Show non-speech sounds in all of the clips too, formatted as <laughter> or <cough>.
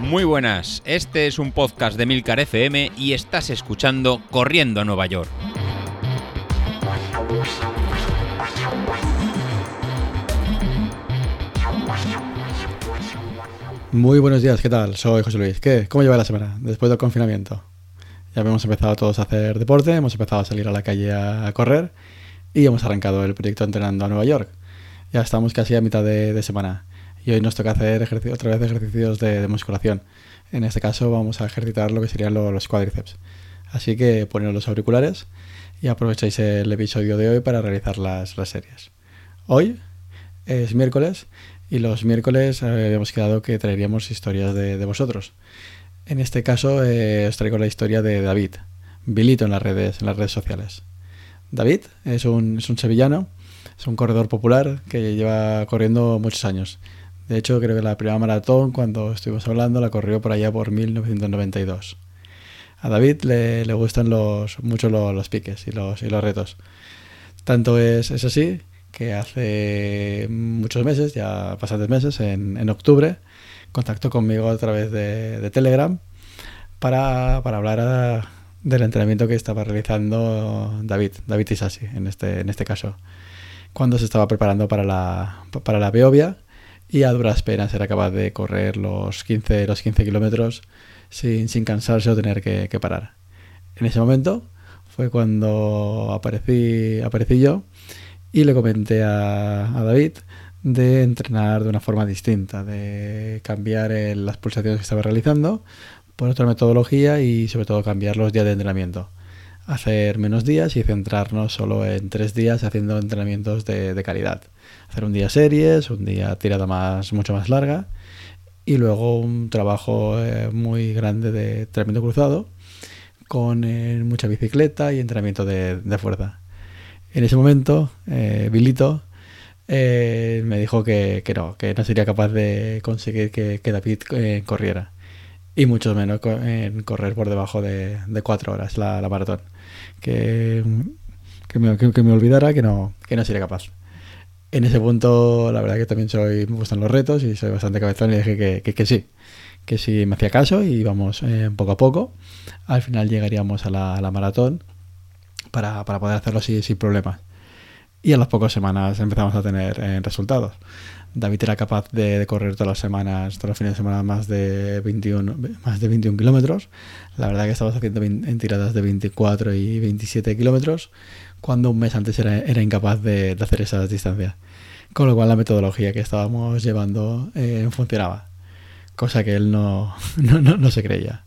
Muy buenas, este es un podcast de Milcar FM y estás escuchando Corriendo a Nueva York. Muy buenos días, ¿qué tal? Soy José Luis. ¿Qué? ¿Cómo lleva la semana después del confinamiento? Ya hemos empezado todos a hacer deporte, hemos empezado a salir a la calle a correr y hemos arrancado el proyecto Entrenando a Nueva York. Ya estamos casi a mitad de, semana y hoy nos toca hacer otra vez ejercicios de, musculación. En este caso vamos a ejercitar lo que serían los, cuádriceps. Así que poneros los auriculares y aprovecháis el episodio de hoy para realizar las, series. Hoy es miércoles y los miércoles habíamos quedado que traeríamos historias de, vosotros. En este caso eh, os traigo la historia de David, Bilito en las redes, en las redes sociales. David es un sevillano, es un corredor popular que lleva corriendo muchos años. De hecho, creo que la primera maratón, cuando estuvimos hablando, la corrió por allá por 1992. A David le, le gustan los, mucho los, piques y los, y los retos. Tanto es, es, así que hace muchos meses, ya bastantes meses, en, en octubre, contactó conmigo a través de, Telegram para, para hablar del entrenamiento que estaba realizando David, David Isasi en este, en este caso, cuando se estaba preparando para la, para la Beovia y a duras penas era capaz de correr los 15, los 15 kilómetros sin, sin, cansarse o tener que, parar. En ese momento fue cuando aparecí, aparecí yo y le comenté a, a David de entrenar de una forma distinta, de cambiar las pulsaciones que estaba realizando por otra metodología y sobre todo cambiar los días de entrenamiento. Hacer menos días y centrarnos solo en tres días haciendo entrenamientos de, calidad. Hacer un día series, un día tirada más, mucho más larga y luego un trabajo eh, muy grande de entrenamiento cruzado con eh, mucha bicicleta y entrenamiento de, fuerza. En ese momento, eh, Bilito me dijo que, no, que no sería capaz de conseguir que, que David corriera y mucho menos en correr por debajo de, de cuatro horas la, la maratón. Que, que, me, que, me, olvidara que no, que no sería capaz. En ese punto, la verdad que también soy, me gustan los retos y soy bastante cabezón y dije que, que, sí, que sí me hacía caso y íbamos eh, poco a poco. Al final llegaríamos a la, la maratón para, para, poder hacerlo sin, sin problemas. Y a las pocas semanas empezamos a tener eh, resultados. David era capaz de, correr todas las semanas, todos los fines de semana, más de 21, más de 21 kilómetros. La verdad que estábamos haciendo en tiradas de 24 y 27 kilómetros, cuando un mes antes era, era incapaz de, hacer esas distancias. Con lo cual la metodología que estábamos llevando eh, funcionaba, cosa que él no, <laughs> no, no, se creía.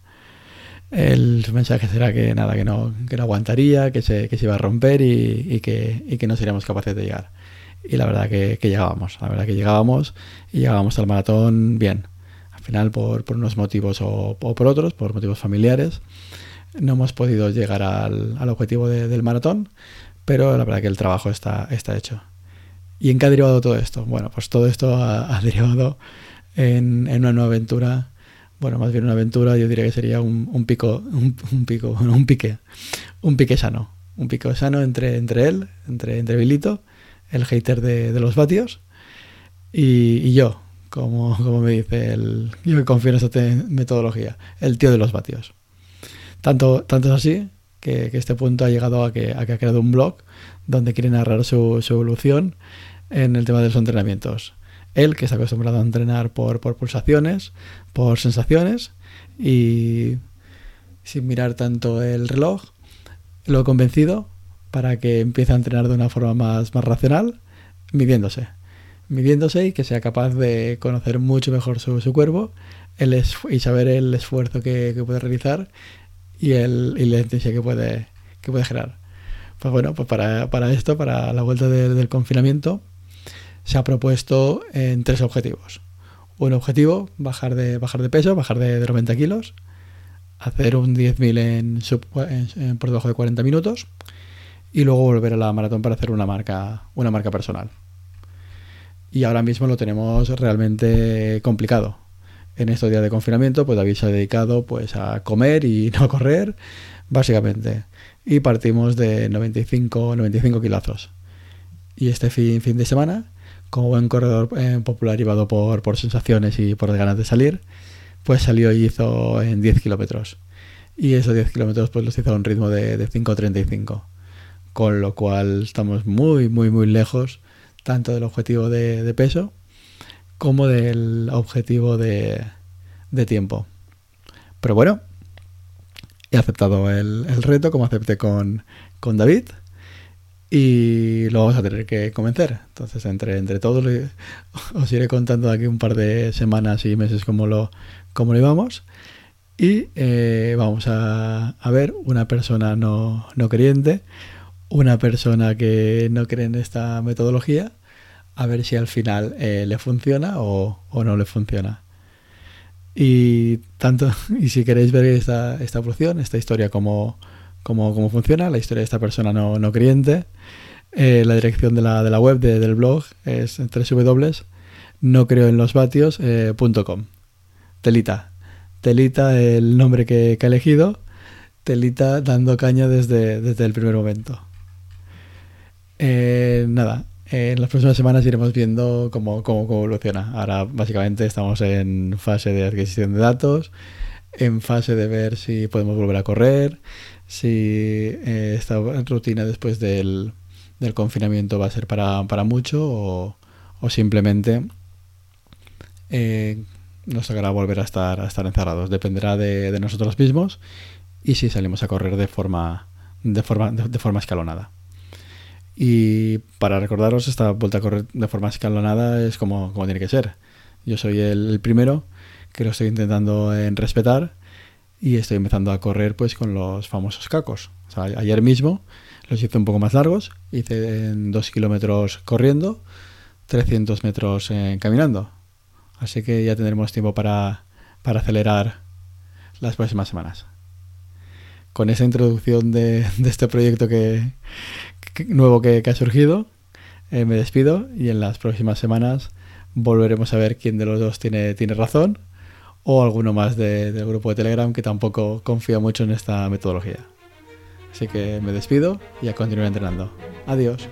El mensaje será que nada, que no, que no aguantaría, que se, que se iba a romper y, que, y que no seríamos capaces de llegar y la verdad que, llegábamos, la verdad que llegábamos y llegábamos al maratón bien. Al final, por, por unos motivos o, por otros, por motivos familiares, no hemos podido llegar al, al objetivo del maratón, pero la verdad que el trabajo está, está hecho. ¿Y en qué ha derivado todo esto? Bueno, pues todo esto ha, derivado en, en, una nueva aventura, bueno, más bien una aventura, yo diría que sería un, pico, un, pico, <laughs> un pique, un pique sano, un pico sano entre, entre él, entre, entre Bilito el hater de, los vatios, y, yo, como, como, me dice el. Yo que confío en esta metodología, el tío de los vatios. Tanto, tanto es así que, este punto ha llegado a que, ha creado un blog donde quiere narrar su, evolución en el tema de los entrenamientos. Él, que está acostumbrado a entrenar por, por pulsaciones, por sensaciones y sin mirar tanto el reloj, lo he convencido para que empiece a entrenar de una forma más, más racional, midiéndose. Midiéndose y que sea capaz de conocer mucho mejor su, su cuerpo el y saber el esfuerzo que, puede realizar y, el, y la intensidad que puede, que puede generar. Pues bueno, pues para, para esto, para la vuelta del confinamiento, se ha propuesto en tres objetivos. Un objetivo, bajar de, bajar de peso, bajar de, 90 kilos, hacer un 10.000 en, en, por debajo de 40 minutos y luego volver a la maratón para hacer una marca, una marca personal. Y ahora mismo lo tenemos realmente complicado. En estos días de confinamiento, pues David se ha dedicado pues a comer y <laughs> no correr, básicamente. Y partimos de 95, 95 kilazos. Y este fin, fin de semana, como buen corredor eh, popular llevado por, sensaciones y por ganas de salir, pues salió y hizo en 10 kilómetros. Y esos 10 kilómetros pues los hizo a un ritmo de, de 5.35. Con lo cual estamos muy, muy, muy lejos tanto del objetivo de, peso como del objetivo de, de, tiempo. Pero bueno, he aceptado el, el reto como acepté con, con David y lo vamos a tener que convencer. Entonces, entre, entre todos, os iré contando aquí un par de semanas y meses cómo lo, cómo lo íbamos. Y eh, vamos a, a, ver una persona no, no creyente, una persona que no cree en esta metodología, a ver si al final eh, le funciona o, o, no le funciona. Y tanto, <laughs> y si queréis ver esta, esta opción, esta historia como cómo, cómo funciona, la historia de esta persona no, no creyente. Eh, la dirección de la, de la web de, del blog es www no creo en los vatios.com. Eh, Telita. Telita, el nombre que, que, ha elegido. Telita dando caña desde, desde el primer momento. Eh, nada, en las próximas semanas iremos viendo cómo, cómo, cómo, evoluciona. Ahora básicamente estamos en fase de adquisición de datos, en fase de ver si podemos volver a correr, si eh, esta rutina después del, del, confinamiento va a ser para, para mucho o, o simplemente eh, nos tocará volver a estar, a estar encerrados. Dependerá de, nosotros mismos y si salimos a correr de forma, de forma, de, forma escalonada. Y para recordaros, esta vuelta a correr de forma escalonada es como, como tiene que ser. Yo soy el primero que lo estoy intentando en respetar y estoy empezando a correr pues con los famosos cacos. Ayer mismo los hice un poco más largos, hice 2 kilómetros corriendo, 300 metros eh, caminando. Así que ya tendremos tiempo para, para acelerar las próximas semanas. Con esa introducción de, este proyecto que, nuevo que, que, ha surgido, eh, me despido y en las próximas semanas volveremos a ver quién de los dos tiene, tiene razón o alguno más de, del grupo de Telegram que tampoco confía mucho en esta metodología. Así que me despido y a continuar entrenando. Adiós.